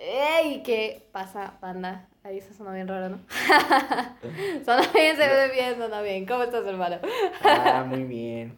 ¡Ey! ¿Qué pasa, banda? Ahí se sonó bien raro, ¿no? sonó bien, se ve bien, sonó bien. ¿Cómo estás, hermano? ah, muy bien.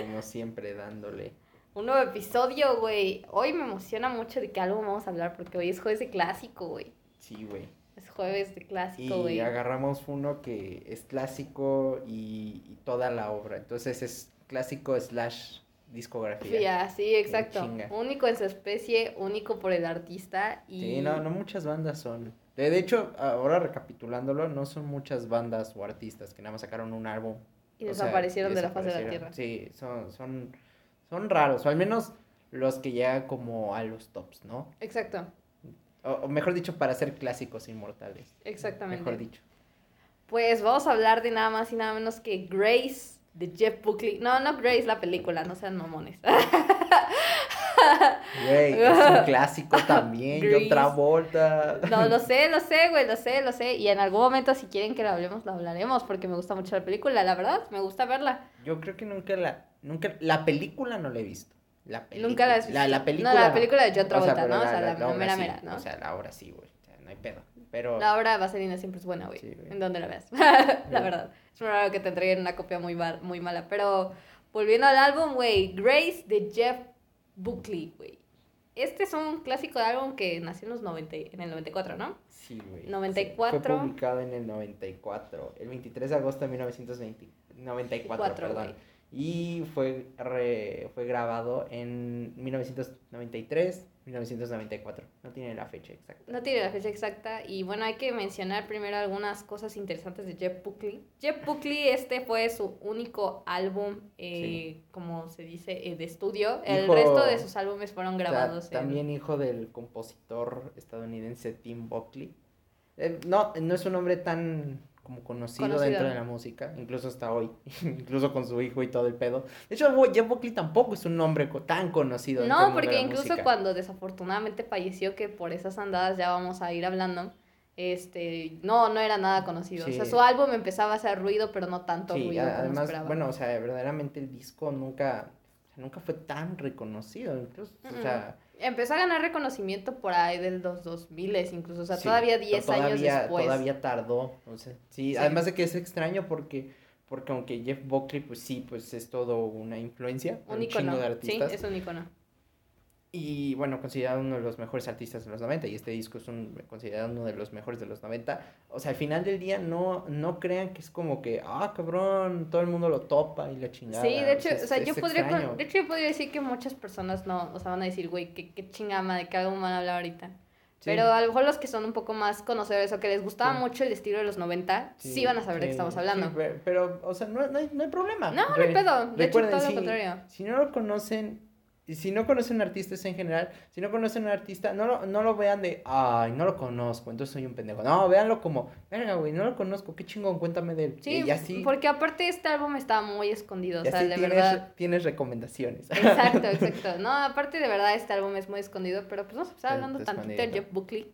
Como siempre, dándole. Un nuevo episodio, güey. Hoy me emociona mucho de qué algo vamos a hablar porque hoy es jueves de clásico, güey. Sí, güey. Es jueves de clásico, güey. Y agarramos uno que es clásico y, y toda la obra. Entonces es clásico slash discografía. Sí, exacto. Único en su especie, único por el artista. Y... Sí, no, no muchas bandas son. De, hecho, ahora recapitulándolo, no son muchas bandas o artistas que nada más sacaron un álbum. Y desaparecieron de la faz de la tierra. Sí, son, son, son raros, o al menos los que llegan como a los tops, ¿no? Exacto. O, mejor dicho, para ser clásicos inmortales. Exactamente. Mejor dicho. Pues vamos a hablar de nada más y nada menos que Grace de Jeff Buckley. No, no Grace la película, no sean mamones. Güey, es un clásico también, y otra vuelta. No, lo sé, lo sé, güey, lo sé, lo sé. Y en algún momento, si quieren que lo hablemos, lo hablaremos, porque me gusta mucho la película, la verdad, me gusta verla. Yo creo que nunca la, nunca, la película no la he visto. La Nunca la has visto. La, película. No, la película de John Travolta, ¿no? O sea, la, mera mera, ¿no? O sea, la obra sí, güey, o sea, no hay pedo. Pero... La obra de Vaselina siempre es buena, güey. en donde la veas. la verdad. Es muy raro que te entreguen una copia muy, muy mala. Pero volviendo al álbum, güey. Grace de Jeff Buckley, güey. Este es un clásico de álbum que nació en los 90, en el 94, ¿no? Sí, güey. 94. fue publicado en el 94, el 23 de agosto de 1994, perdón. Y fue, fue grabado en 1993, 1994. No tiene la fecha exacta. No tiene la fecha exacta. Y bueno, hay que mencionar primero algunas cosas interesantes de Jeff Buckley. Jeff Buckley, este fue su único álbum, eh, como se dice, eh, de estudio. El resto de sus álbumes fueron grabados. También hijo del compositor estadounidense Tim Buckley. Eh, no, no es un nombre tan como conocido, dentro de la música, incluso hasta hoy, incluso con su hijo y todo el pedo. De hecho, Jeff Buckley tampoco es un nombre tan conocido. No, porque incluso cuando desafortunadamente falleció, que por esas andadas ya vamos a ir hablando, este, no, no era nada conocido. O sea, su álbum empezaba a hacer ruido, pero no tanto ruido. Además, bueno, o sea, verdaderamente el disco nunca, nunca fue tan reconocido. Incluso, o sea Empezó a ganar reconocimiento por ahí del 2000 incluso, o sea, todavía 10 años después. Todavía tardó, o sea, sí, además de que es extraño porque, porque aunque Jeff Buckley, pues sí, pues es todo una influencia, un, icono, de artistas. Sí, es un icono. Y bueno, considerado uno de los mejores artistas de los 90, y este disco es un, considerado uno de los mejores de los 90. O sea, al final del día no, no crean que es como que, ah, cabrón, todo el mundo lo topa y la chingada. Sí, de hecho, o sea, yo podría, de hecho yo podría decir que muchas personas no, o sea, van a decir, güey, qué, qué chingama, de qué van a hablar ahorita. Pero a lo mejor los que son un poco más conocedores o que les gustaba mucho el estilo de los 90, sí, van a saber de qué estamos hablando. pero, o sea, no, no, hay, no hay problema. No, no hay pedo. De hecho, todo lo contrario. Si no lo conocen, y si no conocen un artista en general, si no conocen un artista, no lo, no lo vean de, ay, no lo conozco, entonces soy un pendejo. No, véanlo como, venga, güey, no lo conozco, qué chingón, cuéntame de él. Sí, porque aparte este álbum estaba muy escondido, o sea, de verdad. Tienes recomendaciones. Exacto, exacto. No, aparte de verdad este álbum es muy escondido, pero pues no se está hablando tantito de Jeff Buckley.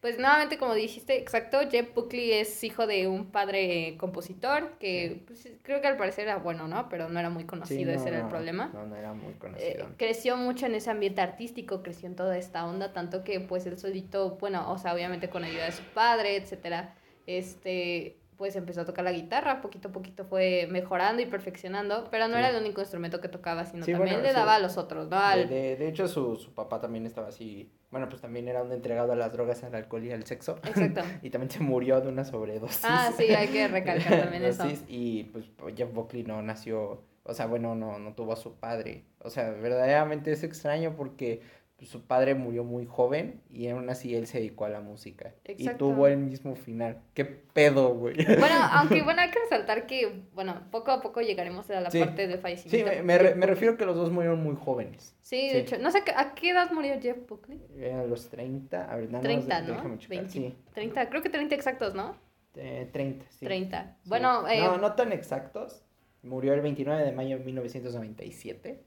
Pues nuevamente, como dijiste, exacto, Jeff Buckley es hijo de un padre compositor que pues, creo que al parecer era bueno, ¿no? Pero no era muy conocido, ese era el problema. No, no era muy conocido. Eh, creció mucho en ese ambiente artístico, creció en toda esta onda, tanto que pues él solito, bueno, o sea, obviamente con ayuda de su padre, etcétera, este, pues empezó a tocar la guitarra, poquito a poquito fue mejorando y perfeccionando, pero no era el único instrumento que tocaba, sino también le daba a los otros, ¿no? De, de, hecho, su, su papá también estaba así, bueno, pues también era un entregado a las drogas, al alcohol y al sexo. Exacto. y también se murió de una sobredosis. Ah, sí, hay que recalcar también eso. Y pues Jeff Buckley no nació, o sea, bueno, no, no tuvo a su padre. O sea, verdaderamente es extraño porque su padre murió muy joven y aún así él se dedicó a la música. Y tuvo el mismo final. ¿Qué pedo, güey? Bueno, aunque bueno, hay que resaltar que, bueno, poco a poco llegaremos a la parte del fallecimiento. Sí, me, me, refiero que los dos murieron muy jóvenes. Sí, de hecho, no sé, ¿a qué edad murió Jeff Buckley? A los 30, a ver, nada 30, ¿no? 20, sí. 30, creo que 30 exactos, ¿no? Eh, 30, sí. 30. Bueno, eh... No, no tan exactos. Murió el 29 de mayo de 1997.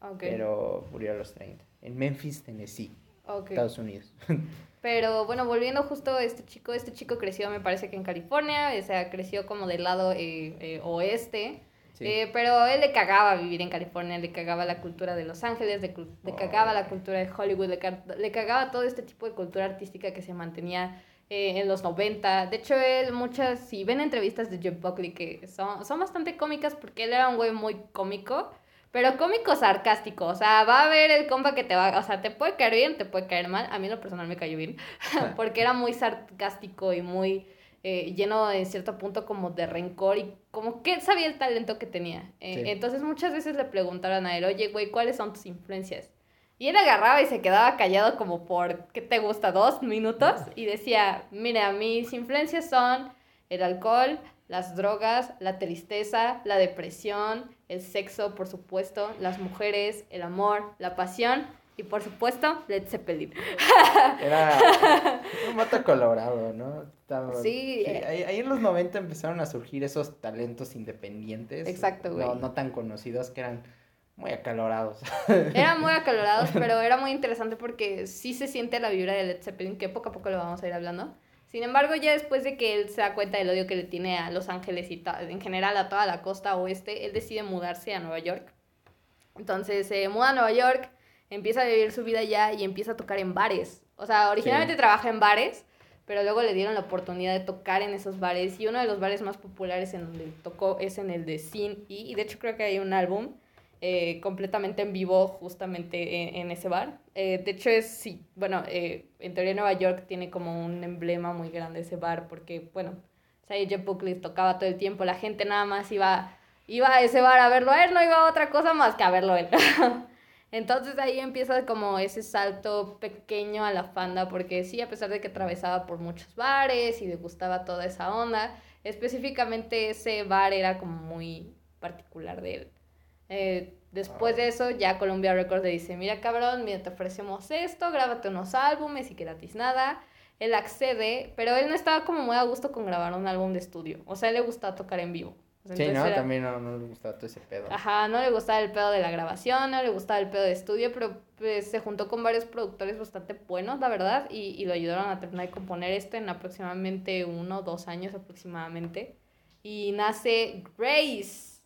Okay. Pero murió a los 30 en Memphis, Tennessee, Estados Unidos. Pero bueno, volviendo justo a este chico, este chico creció me parece que en California, o sea, creció como del lado eh, eh, oeste. Eh, pero él le cagaba vivir en California, le cagaba la cultura de Los Ángeles, le, le cagaba la cultura de Hollywood, le, le, cagaba todo este tipo de cultura artística que se mantenía eh, en los 90. De hecho, él muchas, si ven entrevistas de Jeff Buckley que son, son bastante cómicas porque él era un güey muy cómico, pero cómico sarcástico. O sea, va a haber el compa que te va, o sea, te puede caer bien, te puede caer mal. A mí en lo personal me cayó bien porque era muy sarcástico y muy eh, lleno en cierto punto como de rencor y como que sabía el talento que tenía. Eh, entonces muchas veces le preguntaron a él, oye, güey, ¿cuáles son tus influencias? Y él agarraba y se quedaba callado como por, ¿qué te gusta? Dos minutos y decía, mira, mis influencias son el alcohol, las drogas, la tristeza, la depresión, el sexo, por supuesto, las mujeres, el amor, la pasión y por supuesto, Led Zeppelin. Era un mato colorado, ¿no? sí. Eh. ahí, en los 90 empezaron a surgir esos talentos independientes. Exacto, güey. No, no tan conocidos que eran muy acalorados. Eran muy acalorados, pero era muy interesante porque sí se siente la vibra de Led Zeppelin, que poco a poco lo vamos a ir hablando. Sin embargo, ya después de que él se da cuenta del odio que le tiene a Los Ángeles y en general a toda la costa oeste, él decide mudarse a Nueva York. Entonces se muda a Nueva York, empieza a vivir su vida allá y empieza a tocar en bares. O sea, originalmente trabaja en bares, pero luego le dieron la oportunidad de tocar en esos bares. Y uno de los bares más populares en donde tocó es en el de Sin y de hecho creo que hay un álbum eh, completamente en vivo justamente en, ese bar. Eh, de hecho es, sí, bueno, eh, en teoría Nueva York tiene como un emblema muy grande ese bar porque, bueno, o sea, Jeff Buckley tocaba todo el tiempo, la gente nada más iba, iba a ese bar a verlo a él, no iba a otra cosa más que a verlo él. Entonces ahí empieza como ese salto pequeño a la fanda, porque sí, a pesar de que atravesaba por muchos bares y le gustaba toda esa onda, específicamente ese bar era como muy particular de él. Eh, después de eso, ya Columbia Records le dice, mira cabrón, mira, te ofrecemos esto, grábate unos álbumes y gratis nada. Él accede, pero él no estaba como muy a gusto con grabar un álbum de estudio. O sea, él le gustaba tocar en vivo sí, no, también no, no, le gustaba todo ese pedo. Ajá, no le gustaba el pedo de la grabación, no le gustaba el pedo de estudio, pero pues se juntó con varios productores bastante buenos, la verdad, y, y lo ayudaron a terminar de componer esto en aproximadamente uno o dos años aproximadamente. Y nace Grace,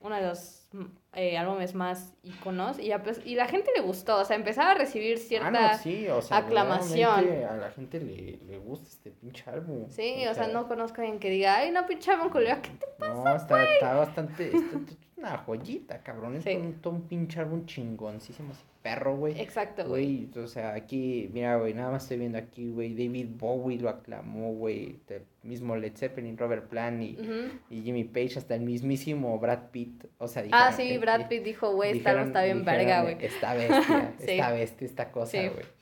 uno de los Hmm. Eh, álbumes más iconos y, pues, y la gente le gustó, o sea, empezaba a recibir cierta ah, aclamación. A la gente le, le, gusta este pinche álbum. Sí, o sea, no conozco a alguien que diga, ay, no, pinche álbum culero, ¿qué te pasa? No, está, está bastante, está, una joyita, cabrón, es un, todo un pinche álbum chingoncísimo, perro, güey. Exacto, güey. O sea, aquí, mira, güey, nada más estoy viendo aquí, güey, David Bowie lo aclamó, güey, el mismo Led Zeppelin, Robert Plant y, y, Jimmy Page, hasta el mismísimo Brad Pitt, o sea, Ah, sí, Brad Pitt dijo, güey, está, está bien verga, güey. Esta bestia, esta bestia, esta cosa, güey.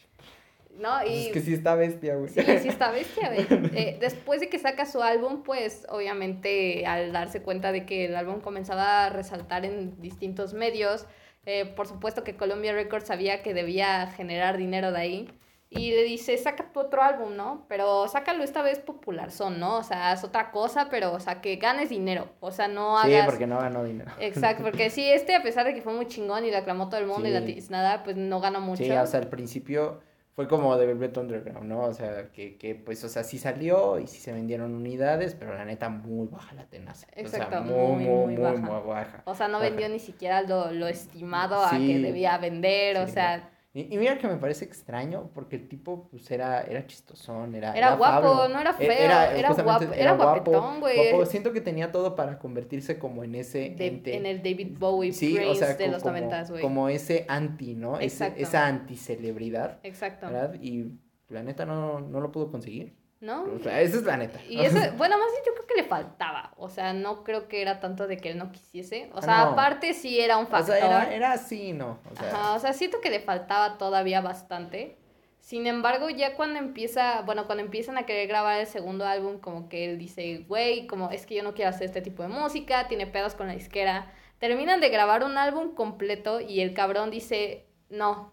¿no? Y... Es que sí está bestia, güey. Sí, sí está bestia, güey. Eh, después de que saca su álbum, pues obviamente al darse cuenta de que el álbum comenzaba a resaltar en distintos medios, eh, por supuesto que Columbia Records sabía que debía generar dinero de ahí. Y le dice, saca tu otro álbum, ¿no? Pero sácalo esta vez popular son, ¿no? O sea, es otra cosa, pero, o sea, que ganes dinero. O sea, no hagas... Sí, porque no ganó dinero. Exacto, porque sí, este, a pesar de que fue muy chingón y le aclamó todo el mundo y la nada, pues no ganó mucho. Sí, o sea, al principio fue como de Velvet Underground, ¿no? O sea, que, que pues, o sea, sí salió y sí se vendieron unidades, pero la neta muy baja la tenaza. Exacto, o sea, muy, muy, muy, baja. O sea, no vendió ni siquiera lo, lo estimado a que debía vender, o sea... Y, y, mira que me parece extraño, porque el tipo, pues, era, era chistosón, era... Era, guapo, no era feo, era, era guapo, era, guapetón, güey. Siento que tenía todo para convertirse como en ese... en el David Bowie sí, de los noventas, güey. Como ese anti, ¿no? Ese, esa anti-celebridad. Exacto. ¿verdad? Y la neta no, no lo pudo conseguir. ¿No? O sea, esa es la neta. Y eso, bueno, más bien yo creo que le faltaba. O sea, no creo que era tanto de que él no quisiese. O sea, aparte sí era un factor. O sea, era, era así, ¿no? O sea... Ajá, o sea, siento que le faltaba todavía bastante. Sin embargo, ya cuando empieza, bueno, cuando empiezan a querer grabar el segundo álbum, como que él dice, güey, como es que yo no quiero hacer este tipo de música, tiene pedos con la disquera. Terminan de grabar un álbum completo y el cabrón dice, no,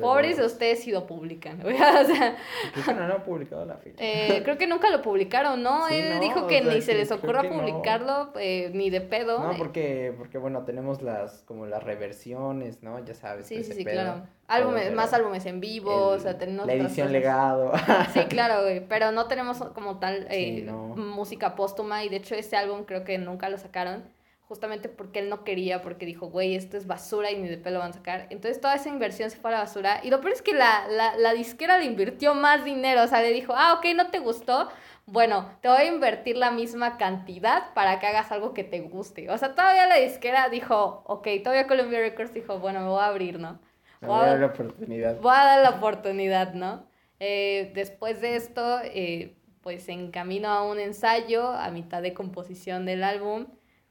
Pobres de ustedes si lo publican. o sea, creo que no lo han publicado la fila. Eh, creo que nunca lo publicaron, ¿no? Él dijo que ni se les ocurra publicarlo, eh, ni de pedo. No, porque, porque bueno, tenemos las como las reversiones, ¿no? Ya sabes. Sí, sí, sí, claro. Álbumes, más álbumes en vivo, o sea, tenemos... La edición legado. sí, claro, güey, pero no tenemos como tal eh, música póstuma y de hecho este álbum creo que nunca lo sacaron. Justamente porque él no quería, porque dijo, güey, esto es basura y ni de pelo van a sacar. Entonces toda esa inversión se fue a la basura. Y lo peor es que la, la, la disquera le invirtió más dinero, o sea, le dijo, ah, ok, no te gustó, bueno, te voy a invertir la misma cantidad para que hagas algo que te guste. O sea, todavía la disquera dijo, ok, todavía Columbia Records dijo, bueno, me voy a abrir, ¿no? Voy, a dar la oportunidad. Voy a dar la oportunidad, ¿no? Eh, después de esto, eh, pues se encaminó a un ensayo a mitad de composición del álbum.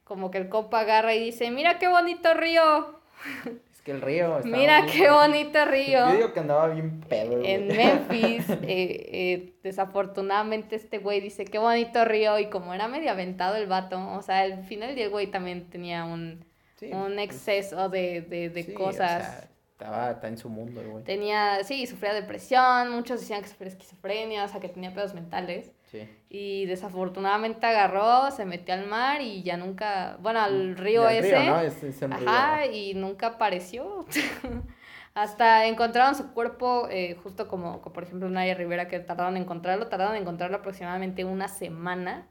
Como que el copa agarra y dice, mira qué bonito río. que el río. Mira qué bonito río. Yo digo que andaba bien pedo. En Memphis, eh, eh, desafortunadamente este güey dice qué bonito río y como era medio aventado el vato, o sea, al final del güey también tenía un, un pues, exceso de, de, de cosas. Estaba, en su mundo güey. Tenía, sí, sufría depresión, muchos decían que sufría esquizofrenia, o sea, que tenía pedos mentales. Sí. Y desafortunadamente agarró, se metió al mar y ya nunca, bueno, al mm, río ese. Río, ¿no? es, ajá, y nunca apareció. Hasta encontraron su cuerpo, eh, justo como, como, por ejemplo Naya Rivera, que tardaron en encontrarlo, tardaron en encontrarlo aproximadamente una semana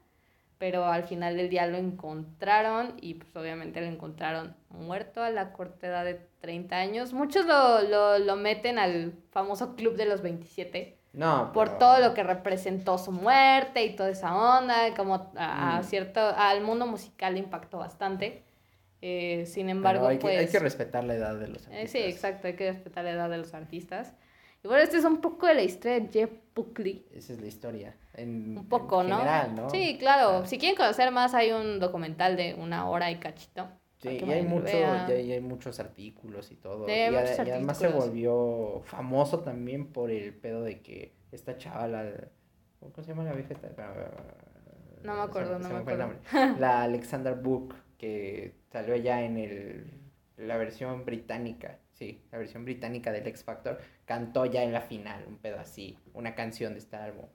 pero al final del día lo encontraron y pues obviamente lo encontraron muerto a la corta edad de 30 años. Muchos lo, lo, lo meten al famoso club de los 27. No. Por todo lo que representó su muerte y toda esa onda, como a, mm. cierto, al mundo musical le impactó bastante. Eh, sin embargo, hay, que, hay que pues, respetar la edad de los artistas. Eh, sí, exacto, hay que respetar la edad de los artistas. Y bueno, este es un poco de la historia de Jeff Buckley. Esa es la historia. En, un poco, ¿no? ¿no? Sí, claro. Si quieren conocer más, hay un documental de una hora y cachito. Sí, y hay, mucho, y hay, muchos artículos y todo. y, además se volvió famoso también por el pedo de que esta chavala, ¿cómo se llama la vieja? No me acuerdo, no me acuerdo. La Alexander Book, que salió ya en el, la versión británica sí, la versión británica del X Factor, cantó ya en la final, un pedo así, una canción de este álbum.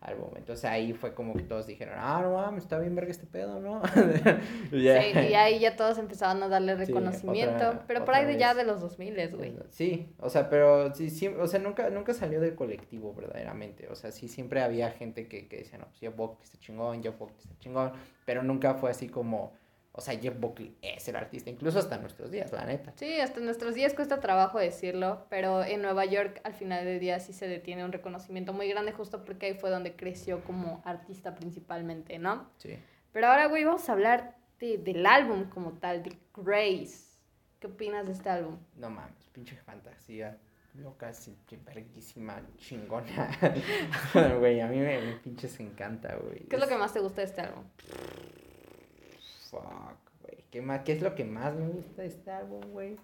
Álbum. Entonces ahí fue como que todos dijeron, ah, no mames, está bien verga este pedo, ¿no? Sí, y ahí ya todos empezaban a darle reconocimiento, pero por ahí de ya de los 2000, güey. Sí, o sea, pero sí, sí, o sea, nunca, nunca salió del colectivo verdaderamente, o sea, sí siempre había gente que, que decía, no, pues yo que está chingón, yo que está chingón, pero nunca fue así como o sea, Jeff Buckley es el artista, incluso hasta nuestros días, la neta. Sí, hasta nuestros días cuesta trabajo decirlo, pero en Nueva York al final del día sí se detiene un reconocimiento muy grande justo porque ahí fue donde creció como artista principalmente, ¿no? Sí. Pero ahora, güey, vamos a hablar de, del álbum como tal, de Grace. ¿Qué opinas de este álbum? No mames, pinche fantasía loca, verguísima, chingona. Güey, a mí me, me pinches encanta, güey. ¿Qué es lo que más te gusta de este álbum? Fuck, güey. ¿Qué, ¿Qué es lo que más me gusta de este álbum, güey?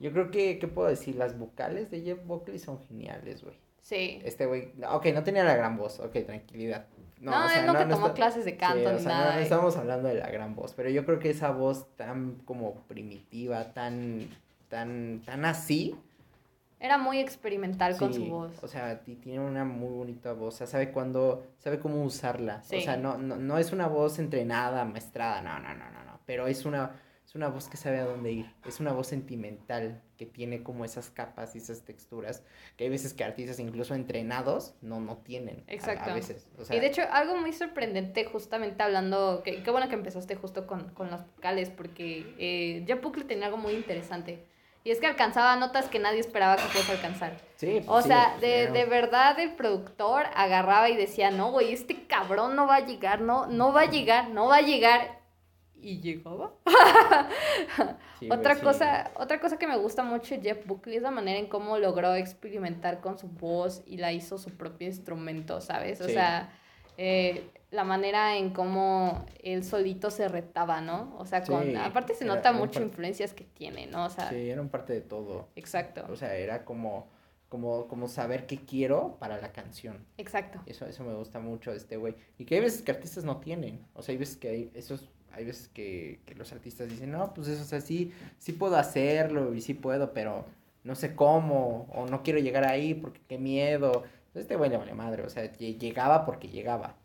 Yo creo que, ¿qué puedo decir? Las vocales de Jeff Buckley son geniales, güey. Sí. Este güey, ok, no tenía la gran voz, ok, tranquilidad. No, no él nunca tomó clases de canto ni nada. No, estamos hablando de la gran voz, pero yo creo que esa voz tan como primitiva, tan, tan, tan así, era muy experimental con su voz. O sea, tiene una muy bonita voz. O sea, sabe cuándo, sabe cómo usarla. O sea, no, no, no es una voz entrenada, maestrada, no, no, no, no, no. Pero es una, es una voz que sabe a dónde ir. Es una voz sentimental que tiene como esas capas y esas texturas que hay veces que artistas incluso entrenados no, no tienen. Exacto. A, veces. y de hecho, algo muy sorprendente, justamente hablando, que, qué bueno que empezaste justo con, con las vocales, porque eh, Jeff Buckley tenía algo muy interesante y es que alcanzaba notas que nadie esperaba que fuese alcanzar. Sí. o sea, de, de, verdad el productor agarraba y decía, no, güey, este cabrón no va a llegar, no, no va a llegar, no va a llegar. Y llegaba. otra, cosa, otra cosa que me gusta mucho de Jeff Buckley es la manera en cómo logró experimentar con su voz y la hizo su propio instrumento, ¿sabes? O sea, eh, la manera en cómo él solito se retaba, ¿no? O sea, con, aparte se nota mucho influencias que tiene, ¿no? O sea, sí, eran parte de todo. Exacto. O sea, era como, como, como saber qué quiero para la canción. Exacto. Eso, eso me gusta mucho de este güey. Y que hay veces que artistas no tienen. O sea, hay veces que hay esos, hay veces que, que los artistas dicen, no, pues eso, o sea, sí, sí puedo hacerlo y sí puedo, pero no sé cómo, o no quiero llegar ahí porque qué miedo. Este güey le vale madre, o sea, llegaba porque llegaba.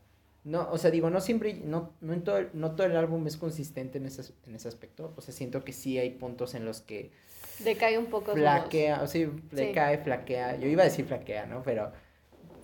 No, o sea, digo, no siempre, no, no, en todo, no todo el álbum es consistente en ese, en ese aspecto. O sea, siento que sí hay puntos en los que... Decae un poco. Flaquea, o sea, decae, flaquea. Yo iba a decir flaquea, ¿no? Pero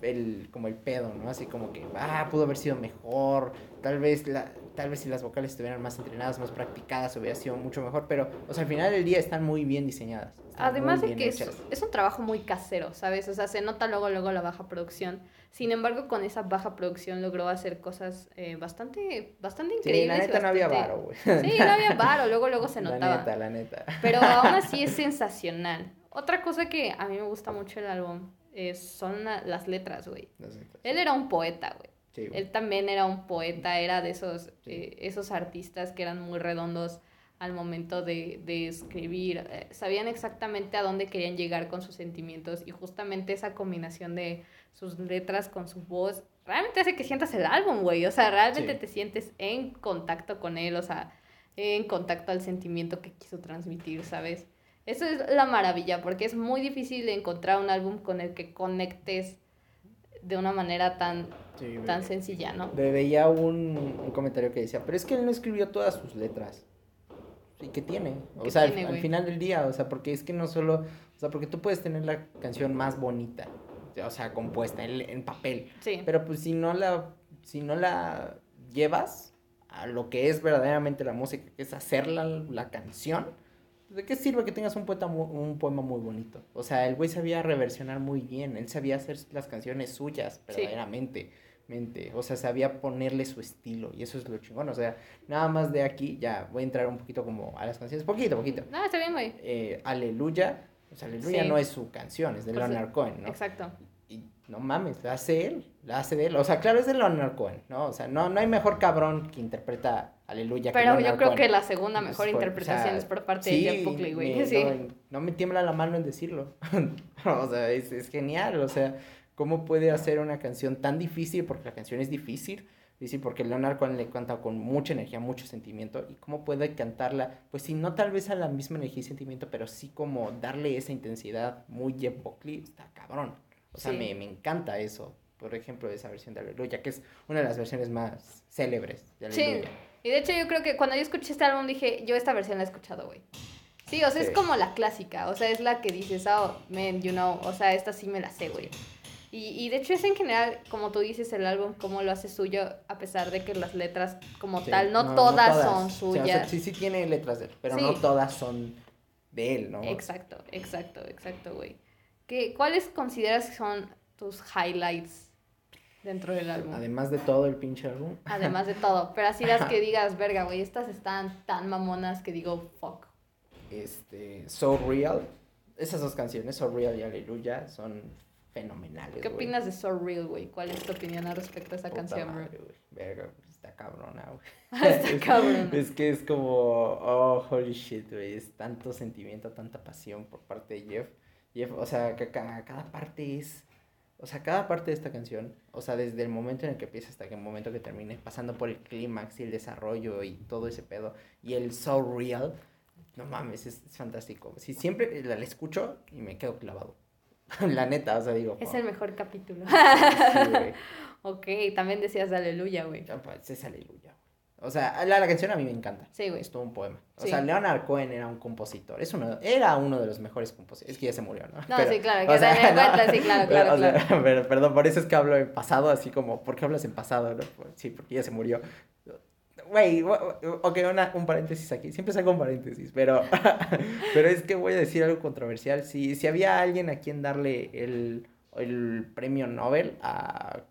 el, como el pedo, ¿no? Así como que, ah, pudo haber sido mejor. Tal vez, la, tal vez si las vocales estuvieran más entrenadas, más practicadas, hubiera sido mucho mejor, pero, o sea, al final del día están muy bien diseñadas. Además de que es, es, un trabajo muy casero, ¿sabes? O sea, se nota luego, luego la baja producción. Sin embargo, con esa baja producción logró hacer cosas eh, bastante, bastante increíbles. Sí, la neta no había varo, güey. Sí, no había varo, luego, luego se notaba. La neta, la neta. Pero aún así es sensacional. Otra cosa que a mí me gusta mucho el álbum es, son las letras, güey. Él era un poeta, güey. Él también era un poeta, era de esos, eh, esos artistas que eran muy redondos al momento de, de escribir. Eh, sabían exactamente a dónde querían llegar con sus sentimientos y justamente esa combinación de sus letras con su voz realmente hace que sientas el álbum, güey. O sea, realmente te sientes en contacto con él, o sea, en contacto al sentimiento que quiso transmitir, ¿sabes? Eso es la maravilla, porque es muy difícil encontrar un álbum con el que conectes de una manera tan, tan sencilla, ¿no? Veía un, un, comentario que decía, pero es que él no escribió todas sus letras. ¿Y qué tiene? O sea, al, final del día, o sea, porque es que no solo, o sea, porque tú puedes tener la canción más bonita, o sea, compuesta en, en papel. Sí. Pero pues si no la, si no la llevas a lo que es verdaderamente la música, que es hacer la, la canción, ¿de qué sirve que tengas un, poeta un poema muy bonito? O sea, el güey sabía reversionar muy bien, él sabía hacer las canciones suyas, verdaderamente. Mente. O sea, sabía ponerle su estilo y eso es lo chingón. O sea, nada más de aquí, ya voy a entrar un poquito como a las canciones, poquito, poquito. No, está bien, güey. Eh, Aleluya, o sea, Aleluya no es su canción, es de Leonard Cohen, ¿no? Exacto. No mames, la hace él, la hace de él. O sea, claro, es de Leonard Cohen, ¿no? O sea, no, no hay mejor cabrón que interpreta Aleluya. Pero yo creo que la segunda mejor interpretación es por parte de Jeff Buckley, güey. Sí. No, me tiembla la mano en decirlo. o sea, es, es, genial. O sea, ¿cómo puede hacer una canción tan difícil? Porque la canción es difícil. Difícil porque Leonard Cohen le canta con mucha energía, mucho sentimiento. ¿Y cómo puede cantarla? Pues sí, no tal vez a la misma energía y sentimiento, pero sí como darle esa intensidad muy Jeff Buckley. Está cabrón. O sea, me, me encanta eso por ejemplo, esa versión de Aleluya, que es una de las versiones más célebres de Aleluya. Sí. Y de hecho yo creo que cuando yo escuché este álbum dije, yo esta versión la he escuchado, güey. Sí, o sea, es como la clásica, o sea, es la que dices, oh, man, you know, o sea, esta sí me la sé, güey. Y, y de hecho es en general, como tú dices, el álbum, cómo lo hace suyo, a pesar de que las letras como tal, no, todas son suyas. sí, sí tiene letras de él, pero no todas son de él, ¿no? Exacto, exacto, exacto, güey. ¿Cuáles consideras que son tus highlights dentro del álbum. Además de todo el pinche álbum. Además de todo. Pero así las que digas, verga, güey, estas están tan mamonas que digo, fuck. Este, So Real. Esas dos canciones, So Real y Aleluya, son fenomenales. ¿Qué opinas de So Real, güey? ¿Cuál es tu opinión al respecto a esa canción, güey? Verga, está cabrona, güey. está cabrona. es que es como, oh, holy shit, güey. Es tanto sentimiento, tanta pasión por parte de Jeff. Jeff, o sea, que cada, cada parte es o sea, cada parte de esta canción, o sea, desde el momento en el que empieza hasta el momento que termine, pasando por el clímax y el desarrollo y todo ese pedo, y el so real, no mames, es, fantástico. Si siempre la, escucho y me quedo clavado. la neta, o sea, digo. Es el mejor capítulo. ok, también decías de aleluya, güey. Pues es aleluya. O sea, la, la, canción a mí me encanta. Sí, güey. Es todo un poema. O sea, Leonard Cohen era un compositor. Es uno, era uno de los mejores compositores. Es que ya se murió, ¿no? No, sí, claro. Que sea, no, sí, claro, claro, claro. pero, perdón, por eso es que hablo en pasado, así como, ¿por qué hablas en pasado? No? Sí, porque ya se murió. Güey, ok, una, un paréntesis aquí. Siempre saco un paréntesis, pero, pero es que voy a decir algo controversial. Si, si había alguien a quien darle el, el premio Nobel a,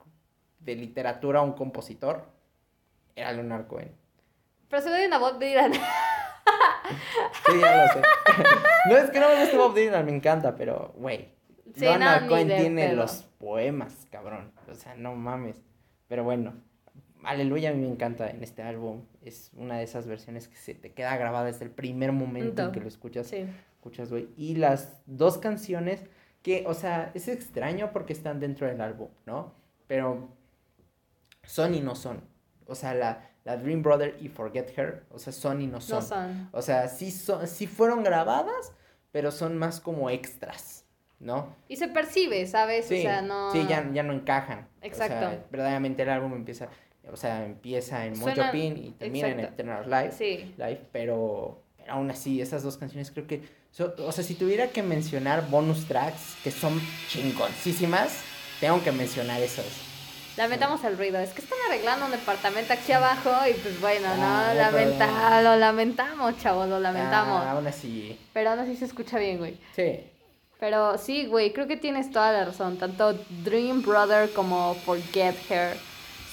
de literatura a un compositor, era Leonard Cohen. Pero se ve una Bob Dylan. sí, ya lo sé. no es que no me guste Bob Dylan, me encanta, pero, güey. Sí, Leonard Cohen tiene los poemas, cabrón. O sea, no mames. Pero bueno, Aleluya a mí me encanta en este álbum. Es una de esas versiones que se te queda grabada desde el primer momento en que lo escuchas. Sí. Escuchas, güey. Y las dos canciones que, o sea, es extraño porque están dentro del álbum, ¿no? Pero son y no son. O sea, la, la Dream Brother y Forget Her, o sea, son y no son. No son. O sea, sí, son, sí fueron grabadas, pero son más como extras, ¿no? Y se percibe, ¿sabes? Sí, o sea, no... Sí, ya, ya no encajan. Exacto. O sea, verdaderamente el álbum empieza, o sea, empieza en Mojo Pin y termina en Eternal Life. Sí. Life, pero, pero aún así, esas dos canciones creo que... o sea, si tuviera que mencionar bonus tracks que son chingoncísimas, tengo que mencionar esas Lamentamos el ruido. Es que están arreglando un departamento aquí abajo y pues bueno, no, lamenta, lo lamentamos, chavos, lo lamentamos. Ah, aún así. Pero aún así se escucha bien, güey. Sí. Pero sí, güey, creo que tienes toda la razón. Tanto Dream Brother como Forget Her.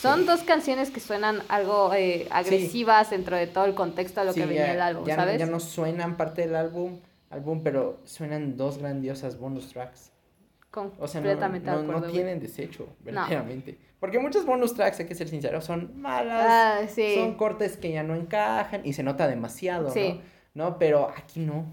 Son dos canciones que suenan algo eh, agresivas dentro de todo el contexto de lo que venía el álbum, ya, ¿sabes? Ya no suenan parte del álbum, álbum, pero suenan dos grandiosas bonus tracks. Completamente o sea, no, no, tienen desecho, verdaderamente. Porque muchos bonus tracks, hay que ser sinceros, son malas, ah, son cortes que ya no encajan y se nota demasiado, ¿no? ¿no? Pero aquí no.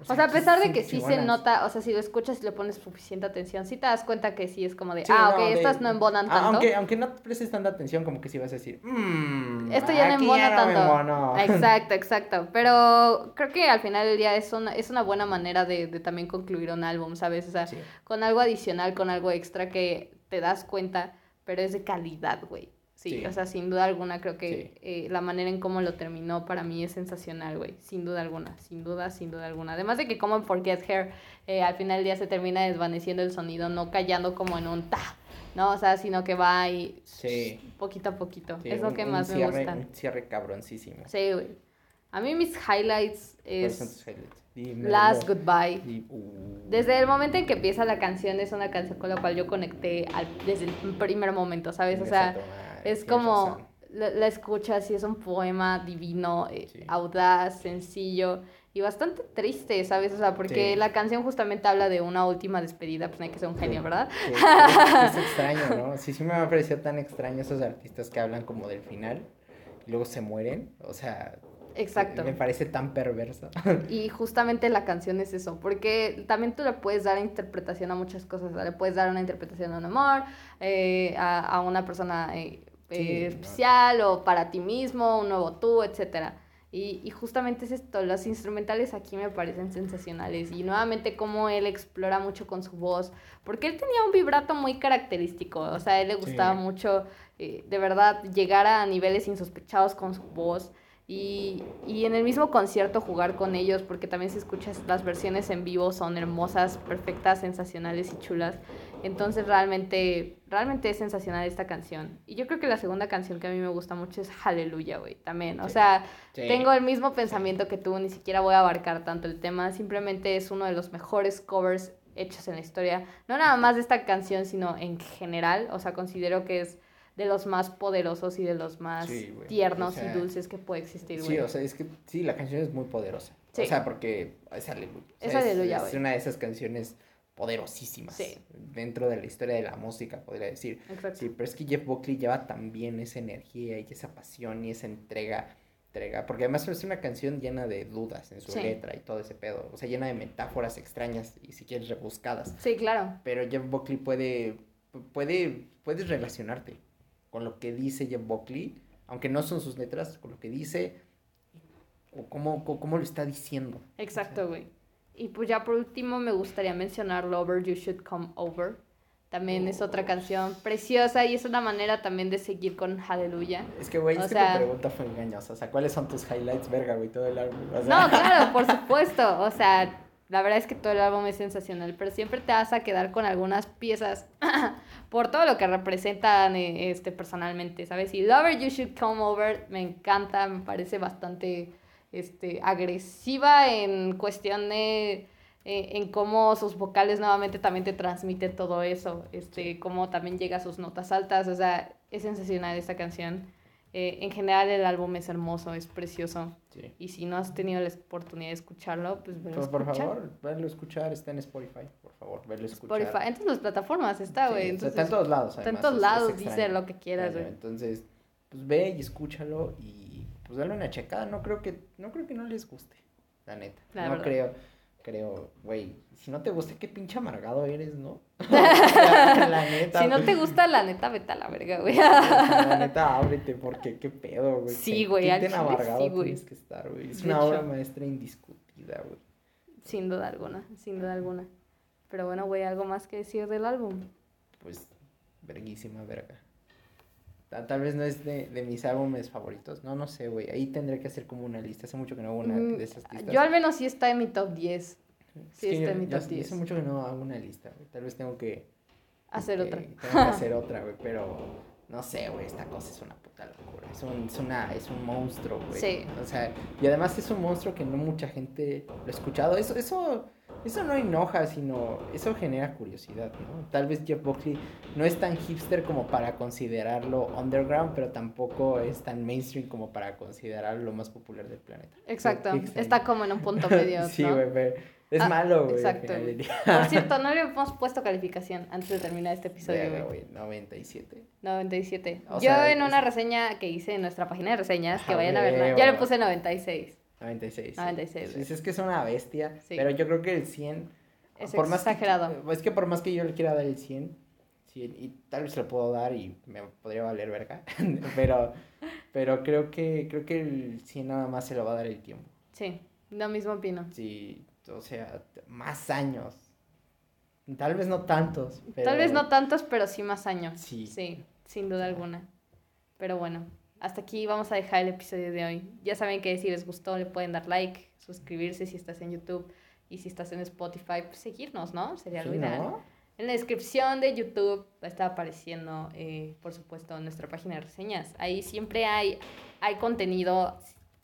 O sea, a pesar de que sí se nota, o sea, si lo escuchas y le pones suficiente atención, sí te das cuenta que sí es como de, ah, ok, estas no embonan tanto. Aunque, aunque no prestes tanta atención, como que sí vas a decir, mmm, esto ya no embona tanto. Exacto, exacto. Pero creo que al final del día es una, es una buena manera de, de también concluir un álbum, ¿sabes? O sea, con algo adicional, con algo extra que te das cuenta, pero es de calidad, güey. Sí, o sea, sin duda alguna creo que eh, la manera en cómo lo terminó para mí es sensacional, güey. Sin duda alguna, sin duda, sin duda alguna. Además de que como en Forget Her, eh, al final del día se termina desvaneciendo el sonido, no callando como en un ta, ¿no? O sea, sino que va ahí poquito a poquito. es lo que más me gusta. Un cierre cabroncísimo. Sí, güey. A mí mis highlights es... Last Goodbye. Uh. Desde el momento en que empieza la canción es una canción con la cual yo conecté al, desde el primer momento, ¿sabes? O sea, es como la, escuchas y es un poema divino, eh, audaz, sencillo y bastante triste, ¿sabes? O sea, porque la canción justamente habla de una última despedida, pues no hay que ser un genio, ¿verdad? es, extraño, ¿no? Sí, sí me ha parecido tan extraño esos artistas que hablan como del final y luego se mueren, o sea... Exacto. Me parece tan perversa. Y justamente la canción es eso, porque también tú le puedes dar interpretación a muchas cosas, le puedes dar una interpretación a un amor, eh, a, a, una persona eh, eh, especial o para ti mismo, un nuevo tú, etcétera. Y, y, justamente es esto, los instrumentales aquí me parecen sensacionales y nuevamente como él explora mucho con su voz, porque él tenía un vibrato muy característico, o sea, a él le gustaba mucho eh, de verdad llegar a niveles insospechados con su voz y, y, en el mismo concierto jugar con ellos, porque también si escuchas las versiones en vivo son hermosas, perfectas, sensacionales y chulas. Entonces realmente, realmente es sensacional esta canción. Y yo creo que la segunda canción que a mí me gusta mucho es Hallelujah, güey, también. O sea, tengo el mismo pensamiento que tú, ni siquiera voy a abarcar tanto el tema, simplemente es uno de los mejores covers hechos en la historia. No nada más de esta canción, sino en general. O sea, considero que es de los más poderosos y de los más tiernos y dulces que puede existir, güey. Sí, o sea, es que sí, la canción es muy poderosa. O sea, porque es aleluya. es aleluya, Es, una de esas canciones poderosísimas dentro de la historia de la música, podría decir. Exacto. Sí, pero es que Jeff Buckley lleva también esa energía y esa pasión y esa entrega, entrega, porque además es una canción llena de dudas en su letra y todo ese pedo, o sea, llena de metáforas extrañas y si quieres rebuscadas. Sí, claro. Pero Jeff Buckley puede, puede, puedes relacionarte con lo que dice Jeff Buckley, aunque no son sus letras, con lo que dice o cómo, cómo, lo está diciendo. Exacto, güey. y pues ya por último me gustaría mencionar Lover You Should Come Over. También es otra canción preciosa y es una manera también de seguir con Hallelujah. Es que, güey, es que tu pregunta fue engañosa. O sea, ¿cuáles son tus highlights, verga, güey, todo el álbum? No, claro, por supuesto. O sea, la verdad es que todo el álbum es sensacional, pero siempre te vas a quedar con algunas piezas por todo lo que representan eh, este, personalmente, ¿sabes? Y Lover You Should Come Over me encanta, me parece bastante este, agresiva en cuestión de... Eh, en cómo sus vocales nuevamente también te transmiten todo eso, este, cómo también llega a sus notas altas, o sea, es sensacional esta canción. Eh, en general el álbum es hermoso, es precioso. Y si no has tenido la oportunidad de escucharlo, pues verlo pues, por favor, verlo escuchar, está en Spotify, por favor, verlo escuchar. Spotify, en todas las plataformas está, güey. está en todos lados, Está en todos lados, dice lo que quieras, güey. Entonces, pues ve y escúchalo y pues dale una checada, no creo que, no creo que no les guste, la neta. no creo creo, güey, si no te gusta, qué pinche amargado eres, ¿no? la, neta. Si no te gusta, la neta, vete a la verga, güey. la neta, ábrete, porque qué pedo, güey. Sí, güey, al amargado sí, tienes que estar, güey. Es una obra maestra indiscutida, güey. Sin duda alguna, sin duda alguna. Pero bueno, güey, ¿algo más que decir del álbum? Pues, verguísima verga. Tal vez no es de, de, mis álbumes favoritos. No, no sé, güey. Ahí tendré que hacer como una lista. Hace mucho que no hago una mm, de esas listas. Yo al menos sí está en mi top 10. Sí, está en mi top 10. Hace mucho que no hago una lista, güey. Tal vez tengo que Hacer otra. Tengo que hacer otra, güey, pero no sé, güey, esta cosa es una puta locura. Es un, es una, es un monstruo, güey. Sí. O sea, y además es un monstruo que no mucha gente lo ha escuchado. Eso, eso, eso no enoja, sino eso genera curiosidad, ¿no? Tal vez Jeff Buckley no es tan hipster como para considerarlo underground, pero tampoco es tan mainstream como para considerarlo lo más popular del planeta. Exacto. Está como en un punto medio. sí, güey, es Ah, malo, güey. exacto. Por cierto, no le hemos puesto calificación antes de terminar este episodio, güey. güey, 97. 97. O Yo sea, en una es- reseña que hice en nuestra página de reseñas, que vayan a verla, ya le puse 96. 96. sí. 96, Sí, sí, es que es una bestia. Sí. Pero yo creo que el 100. Es por más que- exagerado. es que por más que yo le quiera dar el 100, sí, y tal vez se lo puedo dar y me podría valer verga. pero, pero creo que creo que el 100 nada más se lo va a dar el tiempo. Sí, lo mismo opino. Sí, o sea, más años. Tal vez no tantos. Pero... Tal vez no tantos, pero sí más años. Sí. Sí, sin duda alguna. Pero bueno, hasta aquí vamos a dejar el episodio de hoy. Ya saben que si les gustó le pueden dar like, suscribirse si estás en YouTube y si estás en Spotify, pues seguirnos, ¿no? Sería lo Sí, ideal. ¿no? En la descripción de YouTube estar apareciendo, eh, por supuesto, nuestra página de reseñas. Ahí siempre hay, hay contenido.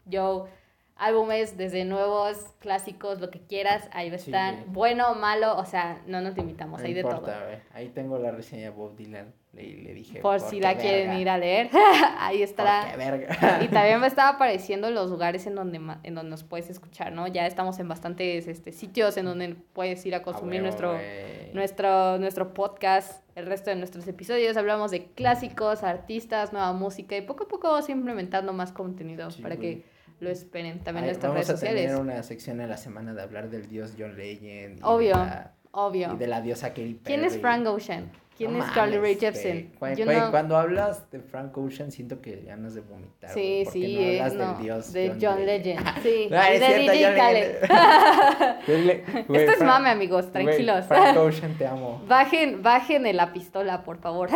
Yo, álbumes desde nuevos, clásicos, lo que quieras, ahí a Sí. Bueno malo, o sea, no nos limitamos, No hay de todo. importa. Ahí tengo la reseña de Bob Dylan. Le, le dije. Por si la quieren ir a leer, ahí estará. Verga. Y también va a estar apareciendo los lugares en donde, en donde nos puedes escuchar, ¿no? Ya estamos en bastantes este, sitios en donde puedes ir a consumir huevo, nuestro, nuestro, nuestro podcast, el resto de nuestros episodios. Hablamos de clásicos, artistas, nueva música y poco a poco vamos implementando más contenido Sí, para que lo esperen también Ay, nuestras vamos redes a tener sociales. una sección a la semana de hablar del dios John Legend. Obvio, la- obvio. Y de la diosa Katy Perry. ¿Quién es Frank Ocean? ¿Quién No es Carly Rae mames, Jepsen? güey. Güey, no- Cuando hablas de Frank Ocean, siento que ganas de vomitar. Sí, güey, porque sí, no eh, hablas no, del dios de John, Legend. Sí, Ah, y es de cierto, DJ John Khaled. Legend. Esto es Frank- mame, amigos, tranquilos. Frank Ocean, te amo. Bajen, bajen en la pistola, por favor.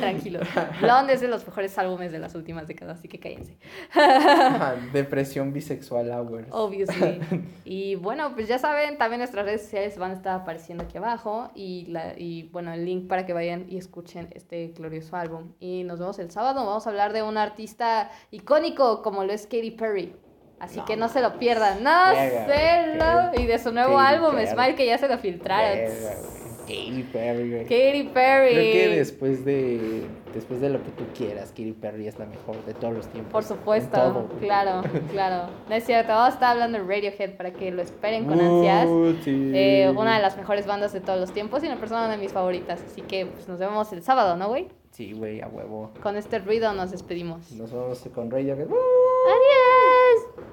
Tranquilos. Blonde es de los mejores álbumes de las últimas décadas, así que cállense. Depresión bisexual hours. Obviously. Y bueno, pues ya saben, también nuestras redes sociales van a estar apareciendo aquí abajo. Y, la, y bueno, el link para que vayan y escuchen este glorioso álbum. Y nos vemos el sábado. Vamos a hablar de un artista icónico como lo es Katy Perry. Así No que no se lo pierdan. No se lo. Y de su nuevo álbum. Smile, que ya se lo filtraron. Katy Perry, güey. Katy Perry. Creo que después de después de lo que tú quieras, Katy Perry es la mejor de todos los tiempos. Por supuesto, todo. claro, claro. No es cierto, vamos a estar hablando de Radiohead para que lo esperen con ansias. Uh, sí. Eh, una de las mejores bandas de todos los tiempos y una persona de mis favoritas. Así que pues, nos vemos el sábado, ¿no, güey? Sí, güey, a huevo. Con este ruido nos despedimos. Nos vemos con Radiohead. Adiós.